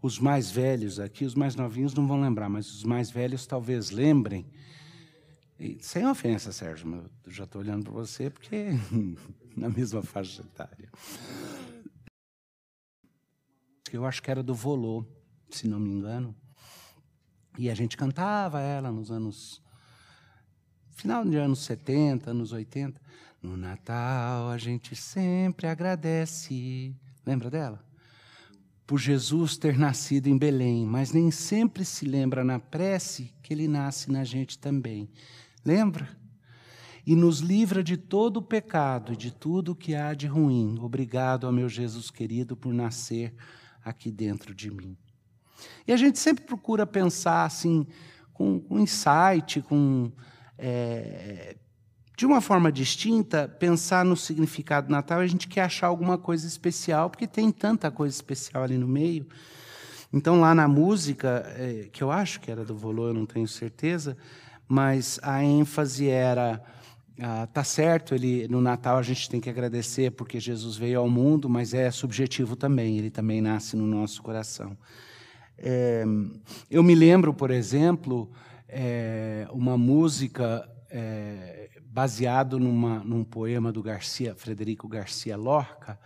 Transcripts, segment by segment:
os mais velhos aqui, os mais novinhos não vão lembrar, mas os mais velhos talvez lembrem. E, sem ofensa, Sérgio, eu já estou olhando para você porque na mesma faixa etária. Eu acho que era do Volô, se não me engano. E a gente cantava ela nos anos. Final de anos 70, anos 80. No Natal a gente sempre agradece. Lembra dela? Por Jesus ter nascido em Belém, mas nem sempre se lembra na prece que ele nasce na gente também. Lembra? E nos livra de todo o pecado e de tudo que há de ruim. Obrigado ao meu Jesus querido por nascer aqui dentro de mim. E a gente sempre procura pensar assim, com, com insight, com. É, de uma forma distinta, pensar no significado do Natal, a gente quer achar alguma coisa especial, porque tem tanta coisa especial ali no meio. Então, lá na música, é, que eu acho que era do Volô, eu não tenho certeza, mas a ênfase era. Ah, tá certo, ele no Natal a gente tem que agradecer porque Jesus veio ao mundo, mas é subjetivo também, ele também nasce no nosso coração. É, eu me lembro, por exemplo, é, uma música é, baseado numa, num poema do Garcia, Frederico Garcia Lorca,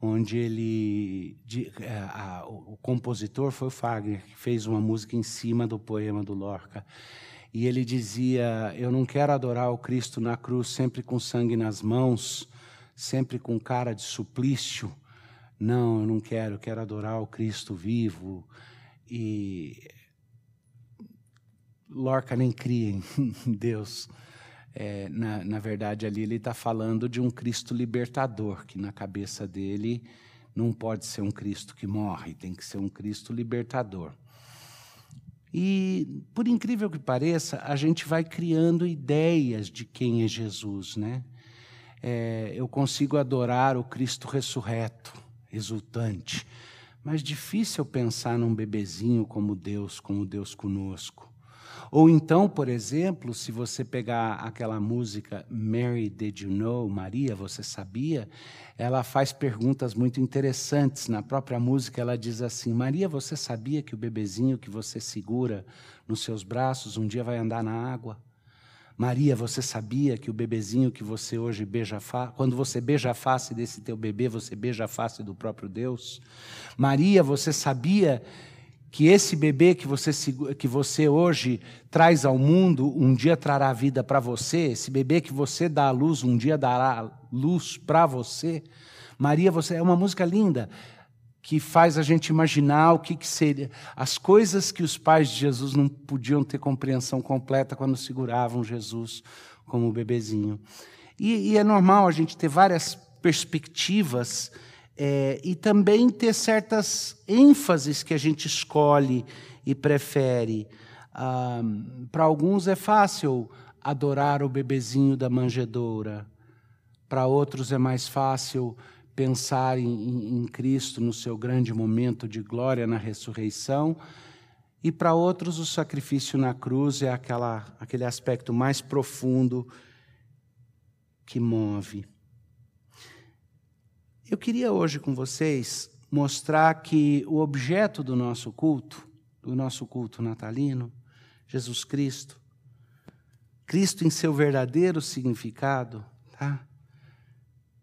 onde ele, de, é, a, o, compositor foi o Fagner, que fez uma música em cima do poema do Lorca. E ele dizia: Eu não quero adorar o Cristo na cruz sempre com sangue nas mãos, sempre com cara de suplício. Não, eu não quero, eu quero adorar o Cristo vivo, e Lorca nem cria em Deus. É, na, na verdade, ali ele está falando de um Cristo libertador, que na cabeça dele não pode ser um Cristo que morre, tem que ser um Cristo libertador. E, por incrível que pareça, a gente vai criando ideias de quem é Jesus, né? É, eu consigo adorar o Cristo ressurreto, exultante. Mas difícil pensar num bebezinho como Deus, como Deus conosco. Ou então, por exemplo, se você pegar aquela música Mary Did You Know, Maria, você sabia? Ela faz perguntas muito interessantes. Na própria música ela diz assim: Maria, você sabia que o bebezinho que você segura nos seus braços um dia vai andar na água? Maria, você sabia que o bebezinho que você hoje beija quando você beija a face desse teu bebê, você beija a face do próprio Deus? Maria, você sabia que esse bebê que você, que você hoje traz ao mundo, um dia trará vida para você? Esse bebê que você dá à luz, um dia dará luz para você? Maria, você é uma música linda que faz a gente imaginar o que, que seria as coisas que os pais de Jesus não podiam ter compreensão completa quando seguravam Jesus como bebezinho. E, e é normal a gente ter várias perspectivas é, e também ter certas ênfases que a gente escolhe e prefere. Ah, Para alguns é fácil adorar o bebezinho da manjedoura, para outros é mais fácil pensar em, em Cristo no seu grande momento de glória na ressurreição. E para outros, o sacrifício na cruz é aquela, aquele aspecto mais profundo que move. Eu queria hoje com vocês mostrar que o objeto do nosso culto, do nosso culto natalino, Jesus Cristo, Cristo em seu verdadeiro significado, tá?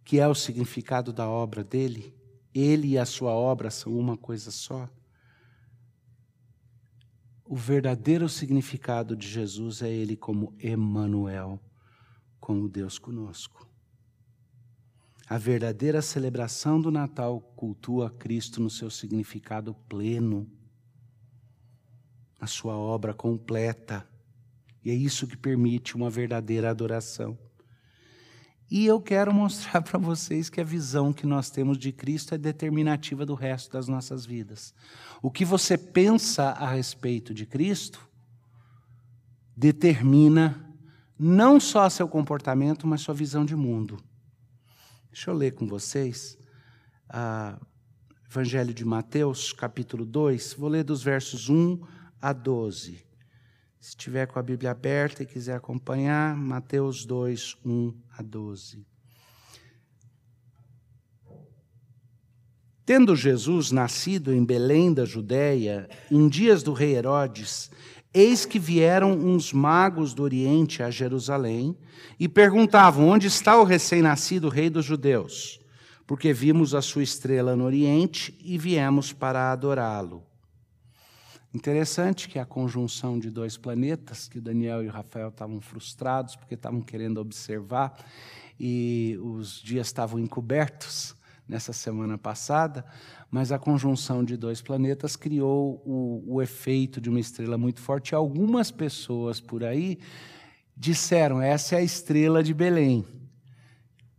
que é o significado da obra dele. Ele e a sua obra são uma coisa só. O verdadeiro significado de Jesus é ele como Emmanuel, como Deus conosco. A verdadeira celebração do Natal cultua Cristo no seu significado pleno, a sua obra completa. E é isso que permite uma verdadeira adoração. E eu quero mostrar para vocês que a visão que nós temos de Cristo é determinativa do resto das nossas vidas. O que você pensa a respeito de Cristo determina não só seu comportamento, mas sua visão de mundo. Deixa eu ler com vocês. Ah, Evangelho de Mateus, capítulo 2, vou ler dos versos 1 a 12. Se tiver com a Bíblia aberta e quiser acompanhar, Mateus 2, 1 a 12. Tendo Jesus nascido em Belém da Judéia, em dias do rei Herodes, eis que vieram uns magos do Oriente a Jerusalém e perguntavam: Onde está o recém-nascido rei dos judeus? Porque vimos a sua estrela no Oriente e viemos para adorá-lo. Interessante que a conjunção de dois planetas, que Daniel e Rafael estavam frustrados porque estavam querendo observar e os dias estavam encobertos nessa semana passada, mas a conjunção de dois planetas criou o, o efeito de uma estrela muito forte. Algumas pessoas por aí disseram: essa é a estrela de Belém.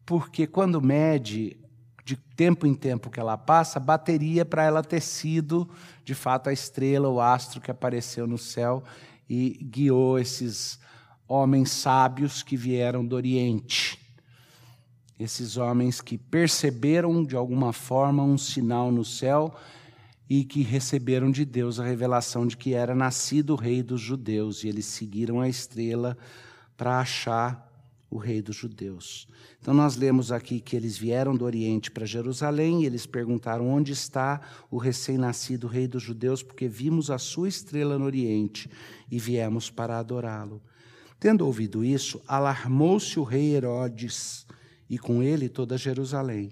Porque quando mede, de tempo em tempo que ela passa, bateria para ela ter sido, de fato, a estrela, o astro que apareceu no céu e guiou esses homens sábios que vieram do Oriente esses homens que perceberam de alguma forma um sinal no céu e que receberam de Deus a revelação de que era nascido o rei dos judeus, e eles seguiram a estrela para achar o rei dos judeus. Então nós lemos aqui que eles vieram do Oriente para Jerusalém e eles perguntaram onde está o recém-nascido rei dos judeus, porque vimos a sua estrela no Oriente e viemos para adorá-lo. Tendo ouvido isso, alarmou-se o rei Herodes e com ele toda Jerusalém.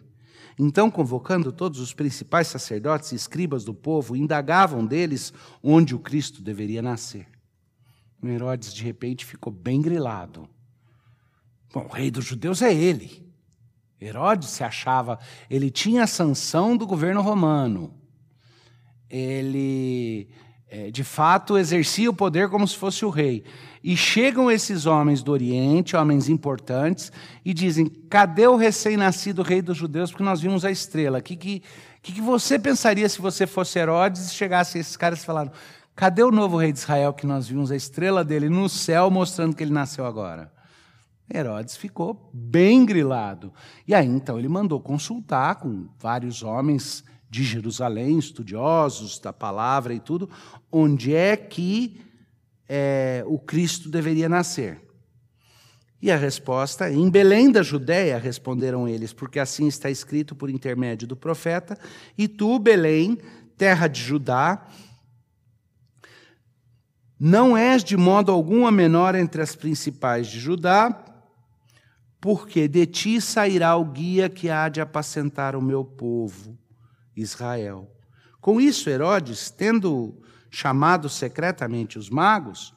Então, convocando todos os principais sacerdotes e escribas do povo, indagavam deles onde o Cristo deveria nascer. Herodes, de repente, ficou bem grilado. Bom, o rei dos judeus é ele. Herodes se achava, ele tinha a sanção do governo romano. Ele, é, de fato, exercia o poder como se fosse o rei. E chegam esses homens do Oriente, homens importantes, e dizem: cadê o recém-nascido rei dos judeus? Porque nós vimos a estrela. O que, que, que, você pensaria se você fosse Herodes e chegasse esses caras e falaram: cadê o novo rei de Israel que nós vimos a estrela dele no céu mostrando que ele nasceu agora? Herodes ficou bem grilado. E aí então ele mandou consultar com vários homens de Jerusalém, estudiosos da palavra e tudo, onde é que é, o Cristo deveria nascer? E a resposta, em Belém da Judéia, responderam eles, porque assim está escrito por intermédio do profeta, e tu, Belém, terra de Judá, não és de modo algum a menor entre as principais de Judá, porque de ti sairá o guia que há de apacentar o meu povo, Israel. Com isso, Herodes, tendo chamado secretamente os magos,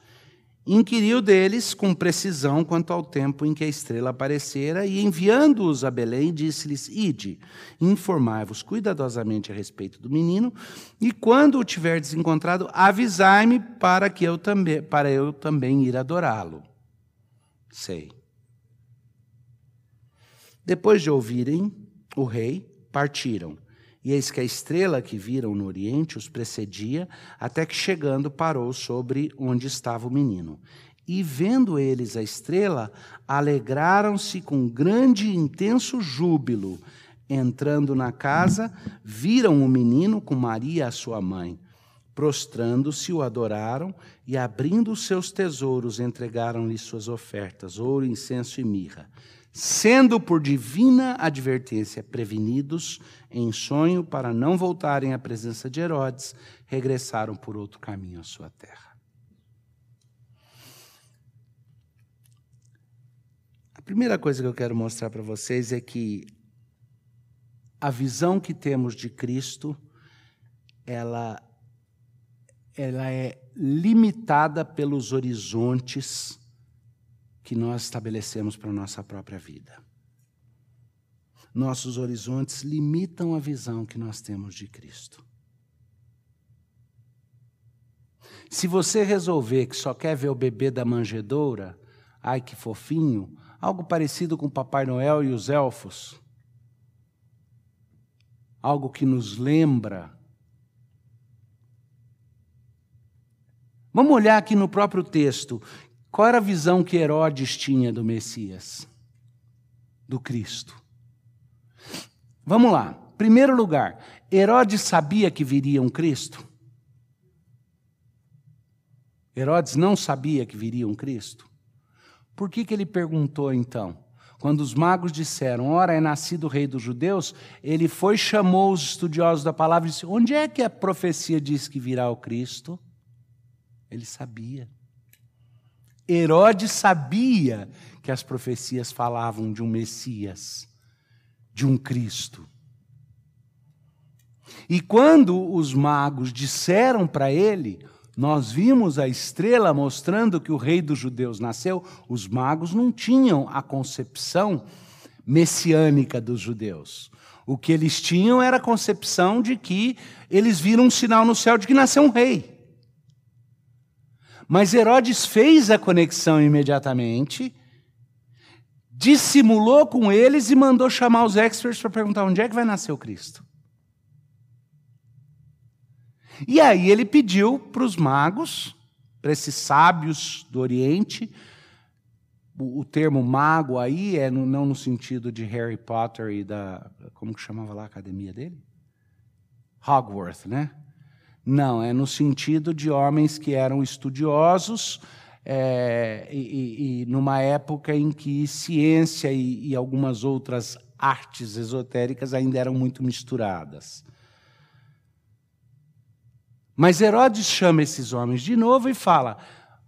inquiriu deles com precisão quanto ao tempo em que a estrela aparecera e, enviando-os a Belém, disse-lhes: Ide, informai-vos cuidadosamente a respeito do menino, e quando o tiverdes encontrado, avisai-me para que eu também, para eu também ir adorá-lo. Sei. Depois de ouvirem o rei, partiram e eis que a estrela que viram no oriente os precedia, até que chegando parou sobre onde estava o menino. E vendo eles a estrela, alegraram-se com grande e intenso júbilo. Entrando na casa, viram o menino com Maria, a sua mãe. Prostrando-se, o adoraram e, abrindo os seus tesouros, entregaram-lhe suas ofertas: ouro, incenso e mirra sendo por divina advertência prevenidos em sonho para não voltarem à presença de Herodes, regressaram por outro caminho à sua terra. A primeira coisa que eu quero mostrar para vocês é que a visão que temos de Cristo, ela, ela é limitada pelos horizontes que nós estabelecemos para a nossa própria vida. Nossos horizontes limitam a visão que nós temos de Cristo. Se você resolver que só quer ver o bebê da manjedoura, ai que fofinho, algo parecido com Papai Noel e os elfos, algo que nos lembra. Vamos olhar aqui no próprio texto. Qual era a visão que Herodes tinha do Messias, do Cristo? Vamos lá. Primeiro lugar, Herodes sabia que viria um Cristo? Herodes não sabia que viria um Cristo? Por que, que ele perguntou então? Quando os magos disseram, ora é nascido o rei dos judeus, ele foi, chamou os estudiosos da palavra e disse: onde é que a profecia diz que virá o Cristo? Ele sabia. Herodes sabia que as profecias falavam de um Messias, de um Cristo. E quando os magos disseram para ele, nós vimos a estrela mostrando que o rei dos judeus nasceu, os magos não tinham a concepção messiânica dos judeus. O que eles tinham era a concepção de que eles viram um sinal no céu de que nasceu um rei. Mas Herodes fez a conexão imediatamente, dissimulou com eles e mandou chamar os experts para perguntar onde é que vai nascer o Cristo. E aí ele pediu para os magos, para esses sábios do Oriente, o, termo mago aí é no, não no sentido de Harry Potter e da. Como que chamava lá a academia dele? Hogwarts, né? Não, é no sentido de homens que eram estudiosos é, e, e, numa época em que ciência e, e algumas outras artes esotéricas ainda eram muito misturadas. Mas Herodes chama esses homens de novo e fala: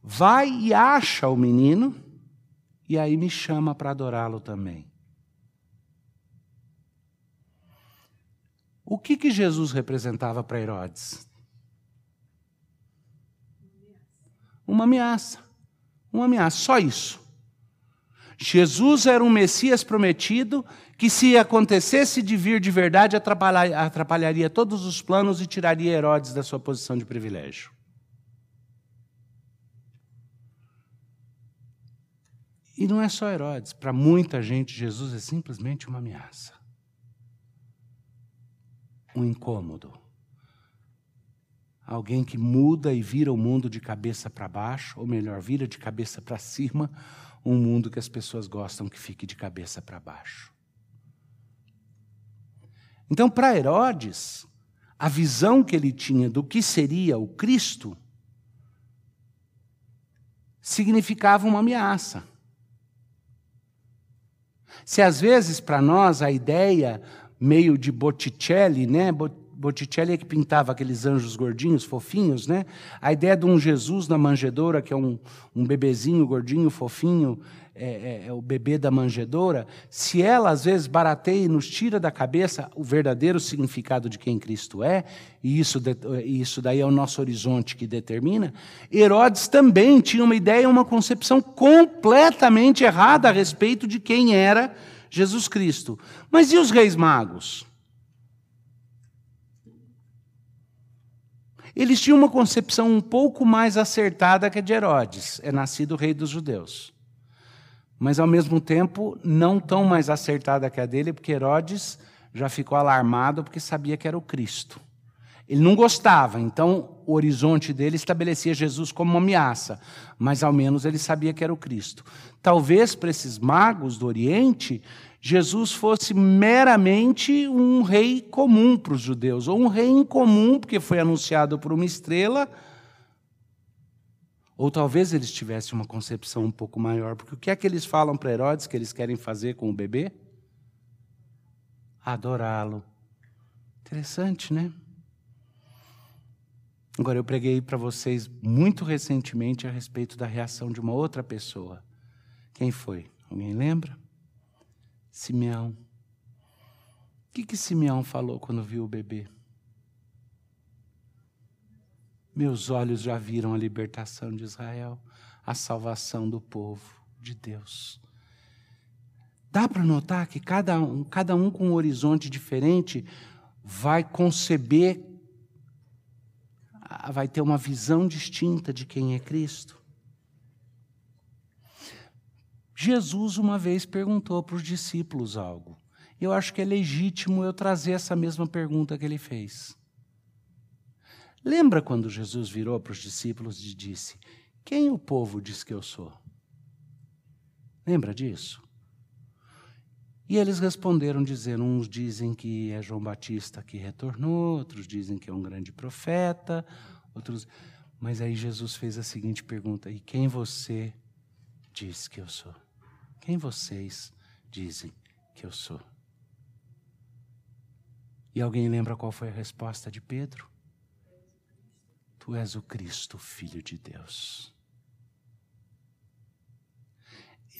vai e acha o menino, e aí me chama para adorá-lo também. O que, que Jesus representava para Herodes? Uma ameaça. Uma ameaça, só isso. Jesus era um Messias prometido que, se acontecesse de vir de verdade, atrapalharia todos os planos e tiraria Herodes da sua posição de privilégio. E não é só Herodes, para muita gente, Jesus é simplesmente uma ameaça. Um incômodo. Alguém que muda e vira o mundo de cabeça para baixo, ou melhor, vira de cabeça para cima um mundo que as pessoas gostam que fique de cabeça para baixo. Então, para Herodes, a visão que ele tinha do que seria o Cristo significava uma ameaça. Se às vezes para nós a ideia meio de Botticelli, né? Botticelli é que pintava aqueles anjos gordinhos, fofinhos, né? A ideia de um Jesus na manjedoura, que é um, um bebezinho gordinho, fofinho, é, é, é, o bebê da manjedoura, se ela às vezes barateia e nos tira da cabeça o verdadeiro significado de quem Cristo é, e isso, isso daí é o nosso horizonte que determina, Herodes também tinha uma ideia, uma concepção completamente errada a respeito de quem era Jesus Cristo. Mas e os reis magos? Eles tinham uma concepção um pouco mais acertada que a de Herodes, é nascido rei dos judeus. Mas, ao mesmo tempo, não tão mais acertada que a dele, porque Herodes já ficou alarmado porque sabia que era o Cristo. Ele não gostava, então o horizonte dele estabelecia Jesus como uma ameaça, mas ao menos ele sabia que era o Cristo. Talvez para esses magos do Oriente, Jesus fosse meramente um rei comum para os judeus, ou um rei incomum, porque foi anunciado por uma estrela. Ou talvez eles tivessem uma concepção um pouco maior, porque o que é que eles falam para Herodes que eles querem fazer com o bebê? Adorá-lo. Interessante, né? Agora, eu preguei para vocês muito recentemente a respeito da reação de uma outra pessoa. Quem foi? Alguém lembra? Simeão. O que, que Simeão falou quando viu o bebê? Meus olhos já viram a libertação de Israel, a salvação do povo de Deus. Dá para notar que cada um, cada um com um horizonte diferente vai conceber, vai ter uma visão distinta de quem é Cristo. Jesus uma vez perguntou para os discípulos algo. Eu acho que é legítimo eu trazer essa mesma pergunta que ele fez. Lembra quando Jesus virou para os discípulos e disse: Quem o povo diz que eu sou? Lembra disso? E eles responderam dizendo: uns dizem que é João Batista que retornou, outros dizem que é um grande profeta, outros. Mas aí Jesus fez a seguinte pergunta: E quem você diz que eu sou? Quem vocês dizem que eu sou. E alguém lembra qual foi a resposta de Pedro? Tu és o Cristo, Filho de Deus.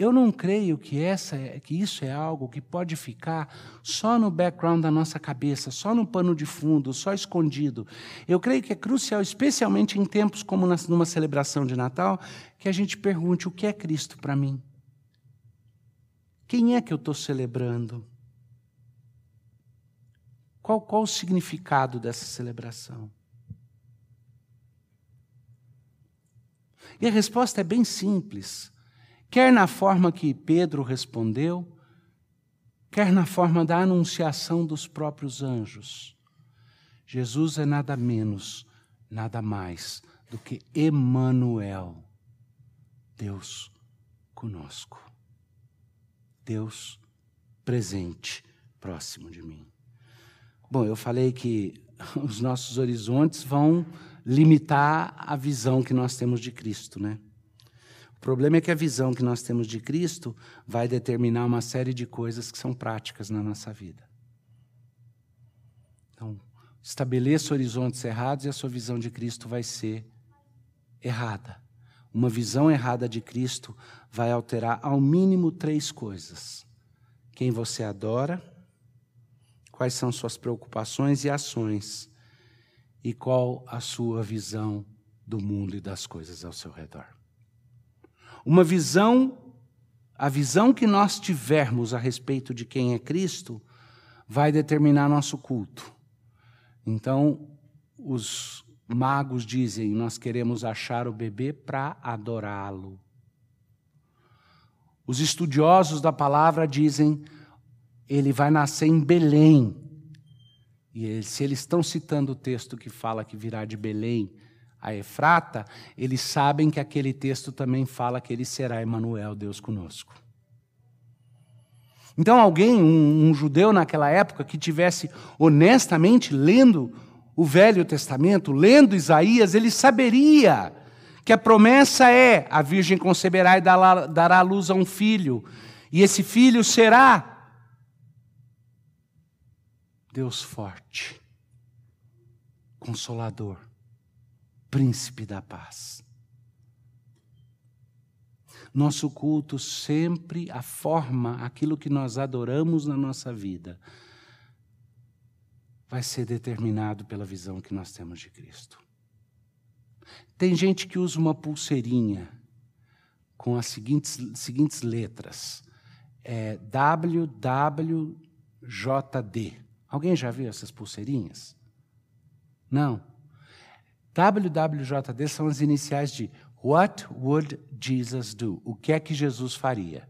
Eu não creio que, essa, que isso é algo que pode ficar só no background da nossa cabeça, só no pano de fundo, só escondido. Eu creio que é crucial, especialmente em tempos como numa celebração de Natal, que a gente pergunte: o que é Cristo para mim? Quem é que eu estou celebrando? Qual, qual o significado dessa celebração? E a resposta é bem simples quer na forma que Pedro respondeu, quer na forma da anunciação dos próprios anjos. Jesus é nada menos, nada mais do que Emanuel, Deus conosco. Deus presente, próximo de mim. Bom, eu falei que os nossos horizontes vão limitar a visão que nós temos de Cristo, né? O problema é que a visão que nós temos de Cristo vai determinar uma série de coisas que são práticas na nossa vida. Então, estabeleça horizontes errados e a sua visão de Cristo vai ser errada. Uma visão errada de Cristo vai alterar ao mínimo três coisas: quem você adora, quais são suas preocupações e ações, e qual a sua visão do mundo e das coisas ao seu redor. Uma visão, a visão que nós tivermos a respeito de quem é Cristo, vai determinar nosso culto. Então, os magos dizem: nós queremos achar o bebê para adorá-lo. Os estudiosos da palavra dizem: ele vai nascer em Belém. E se eles estão citando o texto que fala que virá de Belém, a Efrata, eles sabem que aquele texto também fala que ele será Emanuel, Deus conosco. Então, alguém, um, um, judeu naquela época, que tivesse honestamente lendo o Velho Testamento, lendo Isaías, ele saberia que a promessa é: a virgem conceberá e dará, dará luz a um filho, e esse filho será Deus forte, consolador príncipe da paz. Nosso culto sempre, a forma, aquilo que nós adoramos na nossa vida, vai ser determinado pela visão que nós temos de Cristo. Tem gente que usa uma pulseirinha com as seguintes, seguintes letras: é WWJD. Alguém já viu essas pulseirinhas? Não. WWJD são as iniciais de What would Jesus do? O que é que Jesus faria?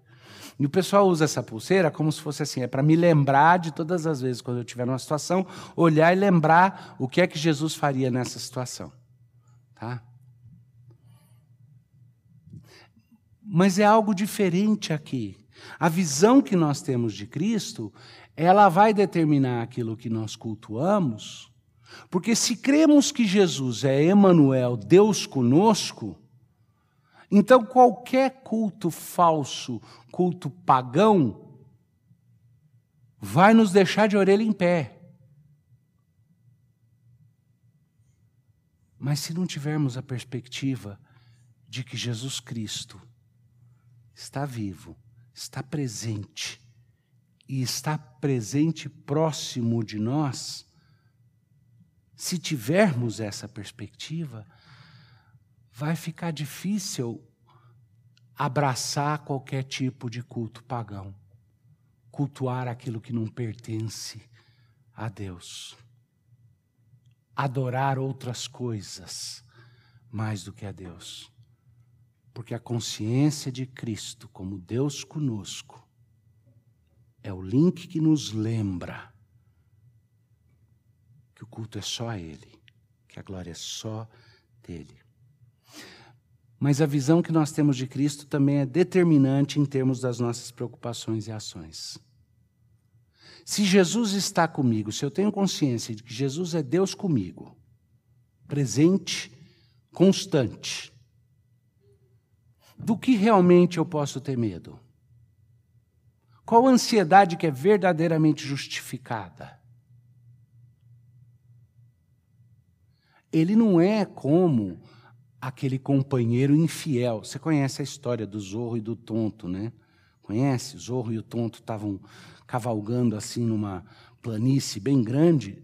E o pessoal usa essa pulseira como se fosse assim, é para me lembrar de todas as vezes quando eu estiver numa situação, olhar e lembrar o que é que Jesus faria nessa situação. Tá? Mas é algo diferente aqui. A visão que nós temos de Cristo, ela vai determinar aquilo que nós cultuamos porque se cremos que Jesus é Emanuel, Deus conosco, então qualquer culto falso, culto pagão, vai nos deixar de orelha em pé. Mas se não tivermos a perspectiva de que Jesus Cristo está vivo, está presente e está presente próximo de nós, se tivermos essa perspectiva, vai ficar difícil abraçar qualquer tipo de culto pagão, cultuar aquilo que não pertence a Deus, adorar outras coisas mais do que a Deus. Porque a consciência de Cristo como Deus conosco é o link que nos lembra que o culto é só a Ele, que a glória é só dele. Mas a visão que nós temos de Cristo também é determinante em termos das nossas preocupações e ações. Se Jesus está comigo, se eu tenho consciência de que Jesus é Deus comigo, presente, constante, do que realmente eu posso ter medo? Qual ansiedade que é verdadeiramente justificada? Ele não é como aquele companheiro infiel. Você conhece a história do Zorro e do Tonto, né? Conhece? O Zorro e o Tonto estavam cavalgando assim numa planície bem grande.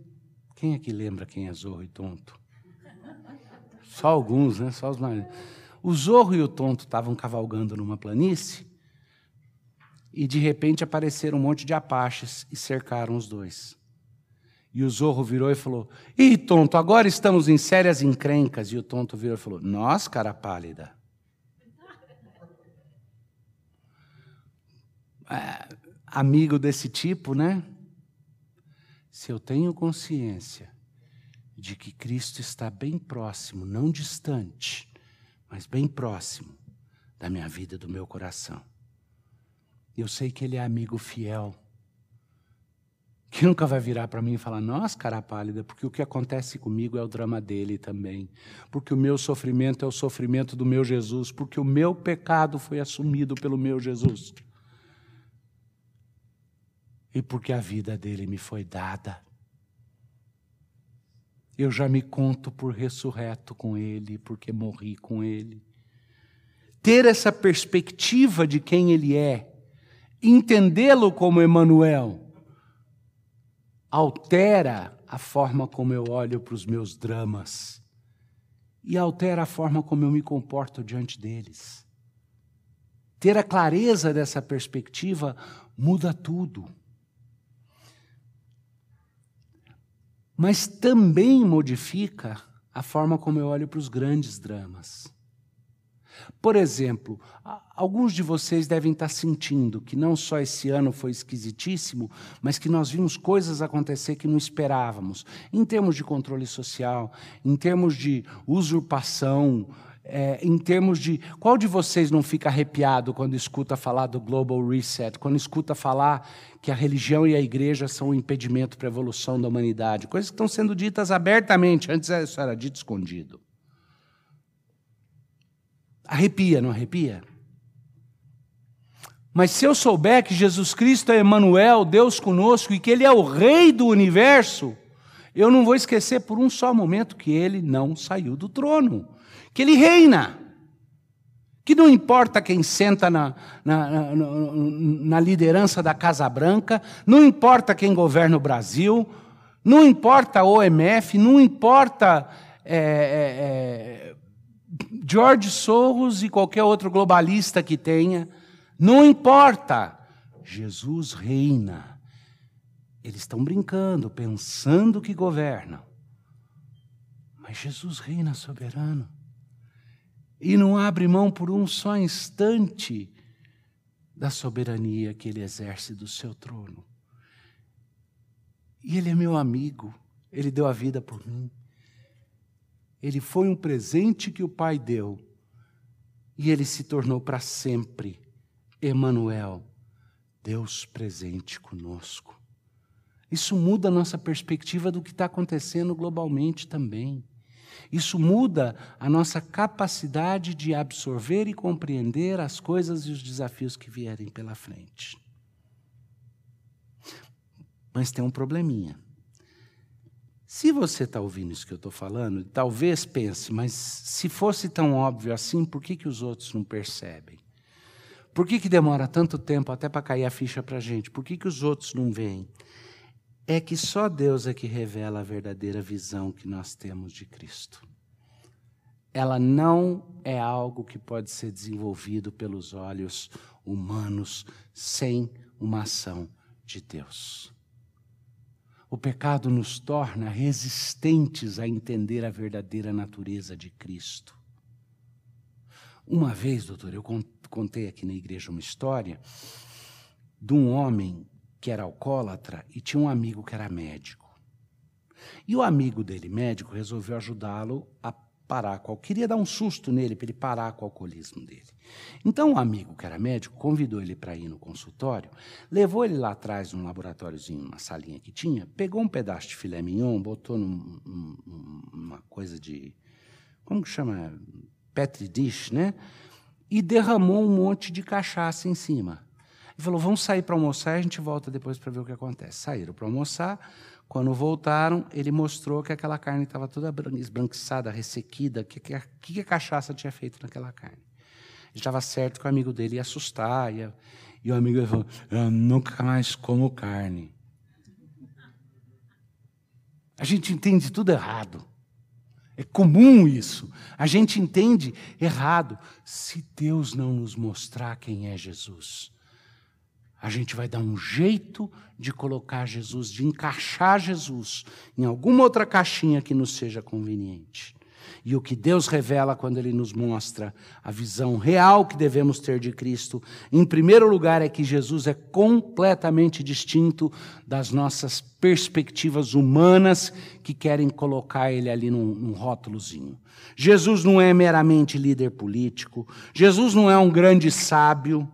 Quem é que lembra quem é Zorro e Tonto? Só alguns, né? Só os mais. O Zorro e o Tonto estavam cavalgando numa planície e de repente apareceram um monte de apaches e cercaram os dois. E o Zorro virou e falou: Ih, tonto, agora estamos em sérias encrencas. E o tonto virou e falou: Nós, cara pálida. É, amigo desse tipo, né? Se eu tenho consciência de que Cristo está bem próximo, não distante, mas bem próximo da minha vida, do meu coração eu sei que ele é amigo fiel. Que nunca vai virar para mim e falar, nossa, cara pálida, porque o que acontece comigo é o drama dele também. Porque o meu sofrimento é o sofrimento do meu Jesus. Porque o meu pecado foi assumido pelo meu Jesus. E porque a vida dele me foi dada. Eu já me conto por ressurreto com ele, porque morri com ele. Ter essa perspectiva de quem ele é entendê-lo como Emanuel altera a forma como eu olho para os meus dramas e altera a forma como eu me comporto diante deles. Ter a clareza dessa perspectiva muda tudo. Mas também modifica a forma como eu olho para os grandes dramas. Por exemplo, alguns de vocês devem estar sentindo que não só esse ano foi esquisitíssimo, mas que nós vimos coisas acontecer que não esperávamos, em termos de controle social, em termos de usurpação, é, em termos de. Qual de vocês não fica arrepiado quando escuta falar do Global Reset, quando escuta falar que a religião e a igreja são um impedimento para a evolução da humanidade? Coisas que estão sendo ditas abertamente, antes isso era dito escondido. Arrepia, não arrepia? Mas se eu souber que Jesus Cristo é Emmanuel, Deus conosco, e que Ele é o Rei do universo, eu não vou esquecer por um só momento que Ele não saiu do trono, que Ele reina. Que não importa quem senta na, na, na, na liderança da Casa Branca, não importa quem governa o Brasil, não importa a OMF, não importa é, é, George Soros e qualquer outro globalista que tenha, não importa. Jesus reina. Eles estão brincando, pensando que governam. Mas Jesus reina soberano. E não abre mão por um só instante da soberania que ele exerce do seu trono. E ele é meu amigo, ele deu a vida por mim. Ele foi um presente que o Pai deu e ele se tornou para sempre Emanuel, Deus presente conosco. Isso muda a nossa perspectiva do que está acontecendo globalmente também. Isso muda a nossa capacidade de absorver e compreender as coisas e os desafios que vierem pela frente. Mas tem um probleminha. Se você está ouvindo isso que eu estou falando, talvez pense, mas se fosse tão óbvio assim, por que, que os outros não percebem? Por que, que demora tanto tempo até para cair a ficha para a gente? Por que, que os outros não veem? É que só Deus é que revela a verdadeira visão que nós temos de Cristo. Ela não é algo que pode ser desenvolvido pelos olhos humanos sem uma ação de Deus. O pecado nos torna resistentes a entender a verdadeira natureza de Cristo. Uma vez, doutor, eu contei aqui na igreja uma história de um homem que era alcoólatra e tinha um amigo que era médico. E o amigo dele, médico, resolveu ajudá-lo a parar com queria dar um susto nele para ele parar com o alcoolismo dele. Então um amigo que era médico convidou ele para ir no consultório, levou ele lá atrás num laboratóriozinho, uma salinha que tinha, pegou um pedaço de filé mignon, botou num, num, numa coisa de como que chama, petri dish, né? E derramou um monte de cachaça em cima. e falou: Vamos sair para almoçar a gente volta depois para ver o que acontece. Saíram para almoçar. Quando voltaram, ele mostrou que aquela carne estava toda esbranquiçada, ressequida, o que, que, que, a cachaça tinha feito naquela carne. Ele estava certo que o amigo dele ia assustar, ia, e o amigo falou: Eu nunca mais como carne. A gente entende tudo errado. É comum isso. A gente entende errado. Se Deus não nos mostrar quem é Jesus, a gente vai dar um jeito de colocar Jesus, de encaixar Jesus em alguma outra caixinha que nos seja conveniente. E o que Deus revela quando Ele nos mostra a visão real que devemos ter de Cristo, em primeiro lugar, é que Jesus é completamente distinto das nossas perspectivas humanas que querem colocar Ele ali num, num rótulozinho. Jesus não é meramente líder político, Jesus não é um grande sábio.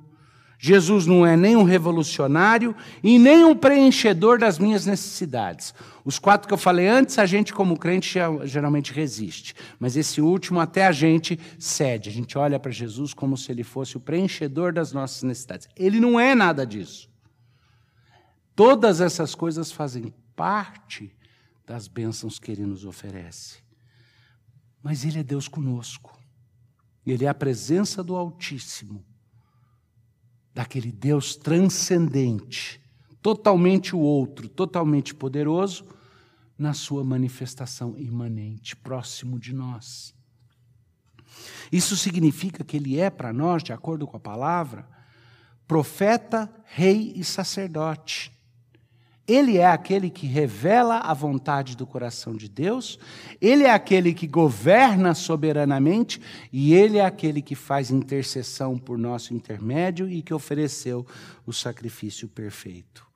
Jesus não é nem um revolucionário e nem um preenchedor das minhas necessidades. Os quatro que eu falei antes, a gente, como crente, geralmente resiste. Mas esse último, até a gente cede. A gente olha para Jesus como se ele fosse o preenchedor das nossas necessidades. Ele não é nada disso. Todas essas coisas fazem parte das bênçãos que ele nos oferece. Mas ele é Deus conosco. Ele é a presença do Altíssimo daquele Deus transcendente, totalmente o outro, totalmente poderoso, na sua manifestação imanente, próximo de nós. Isso significa que ele é para nós, de acordo com a palavra, profeta, rei e sacerdote. Ele é aquele que revela a vontade do coração de Deus, ele é aquele que governa soberanamente e ele é aquele que faz intercessão por nosso intermédio e que ofereceu o sacrifício perfeito.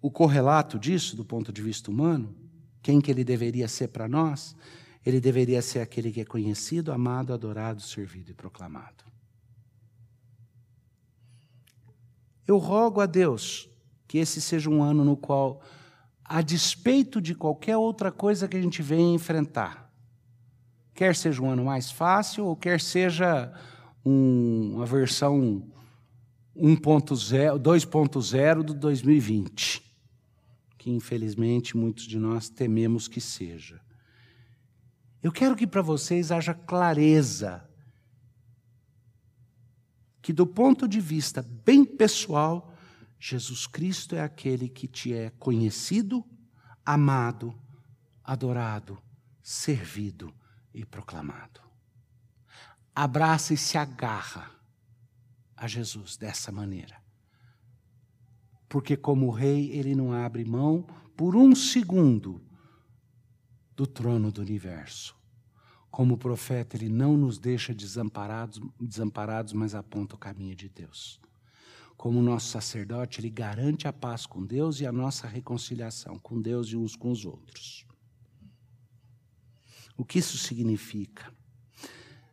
O correlato disso, do ponto de vista humano, quem que ele deveria ser para nós? Ele deveria ser aquele que é conhecido, amado, adorado, servido e proclamado. Eu rogo a Deus que esse seja um ano no qual, a despeito de qualquer outra coisa que a gente venha enfrentar, quer seja um ano mais fácil ou quer seja um, uma versão 1.0, 2.0 do 2020, que infelizmente muitos de nós tememos que seja. Eu quero que para vocês haja clareza que, do ponto de vista bem pessoal, Jesus Cristo é aquele que te é conhecido, amado, adorado, servido e proclamado. Abraça e se agarra a Jesus dessa maneira. Porque, como rei, ele não abre mão por um segundo do trono do universo. Como profeta, ele não nos deixa desamparados, desamparados, mas aponta o caminho de Deus como nosso sacerdote, ele garante a paz com Deus e a nossa reconciliação com Deus e uns com os outros. O que isso significa?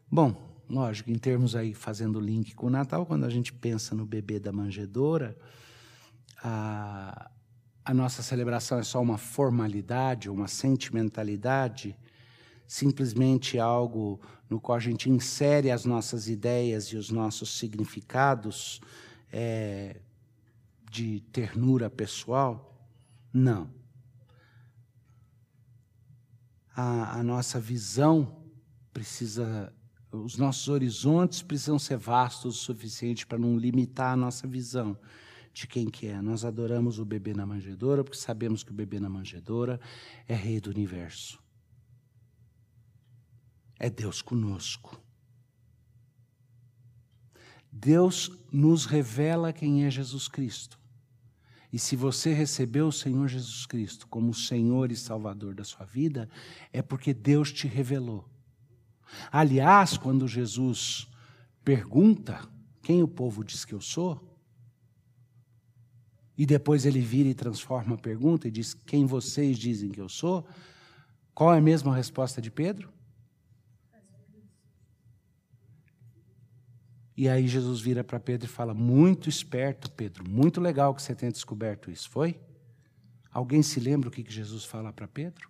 Bom, lógico, em termos aí, fazendo link com o Natal, quando a gente pensa no bebê da manjedoura, a, a nossa celebração é só uma formalidade, uma sentimentalidade, simplesmente algo no qual a gente insere as nossas ideias e os nossos significados é, de ternura pessoal? Não. A, a nossa visão precisa, os nossos horizontes precisam ser vastos o suficiente para não limitar a nossa visão de quem que é. Nós adoramos o bebê na manjedoura porque sabemos que o bebê na manjedoura é rei do universo. É Deus conosco. Deus nos revela quem é Jesus Cristo. E se você recebeu o Senhor Jesus Cristo como Senhor e Salvador da sua vida, é porque Deus te revelou. Aliás, quando Jesus pergunta quem o povo diz que eu sou, e depois ele vira e transforma a pergunta e diz quem vocês dizem que eu sou, qual é a mesma resposta de Pedro? E aí Jesus vira para Pedro e fala: Muito esperto, Pedro, muito legal que você tenha descoberto isso. Foi? Alguém se lembra o que Jesus fala para Pedro?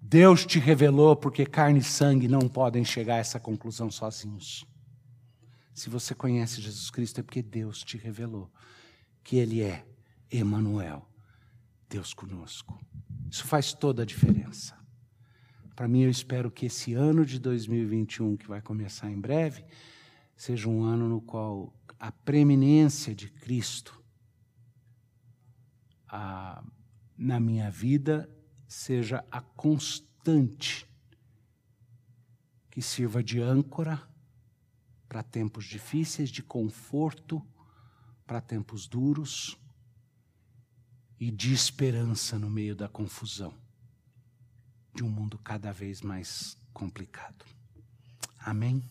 Deus te revelou porque carne e sangue não podem chegar a essa conclusão sozinhos. Se você conhece Jesus Cristo, é porque Deus te revelou que Ele é Emanuel, Deus conosco. Isso faz toda a diferença. Para mim, eu espero que esse ano de 2021, que vai começar em breve, seja um ano no qual a preeminência de Cristo a, na minha vida seja a constante que sirva de âncora para tempos difíceis, de conforto para tempos duros e de esperança no meio da confusão de um mundo cada vez mais complicado. Amém?